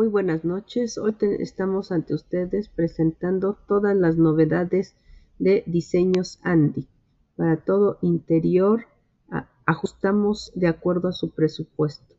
Muy buenas noches. Hoy estamos ante ustedes presentando todas las novedades de diseños Andy. Para todo interior ajustamos de acuerdo a su presupuesto.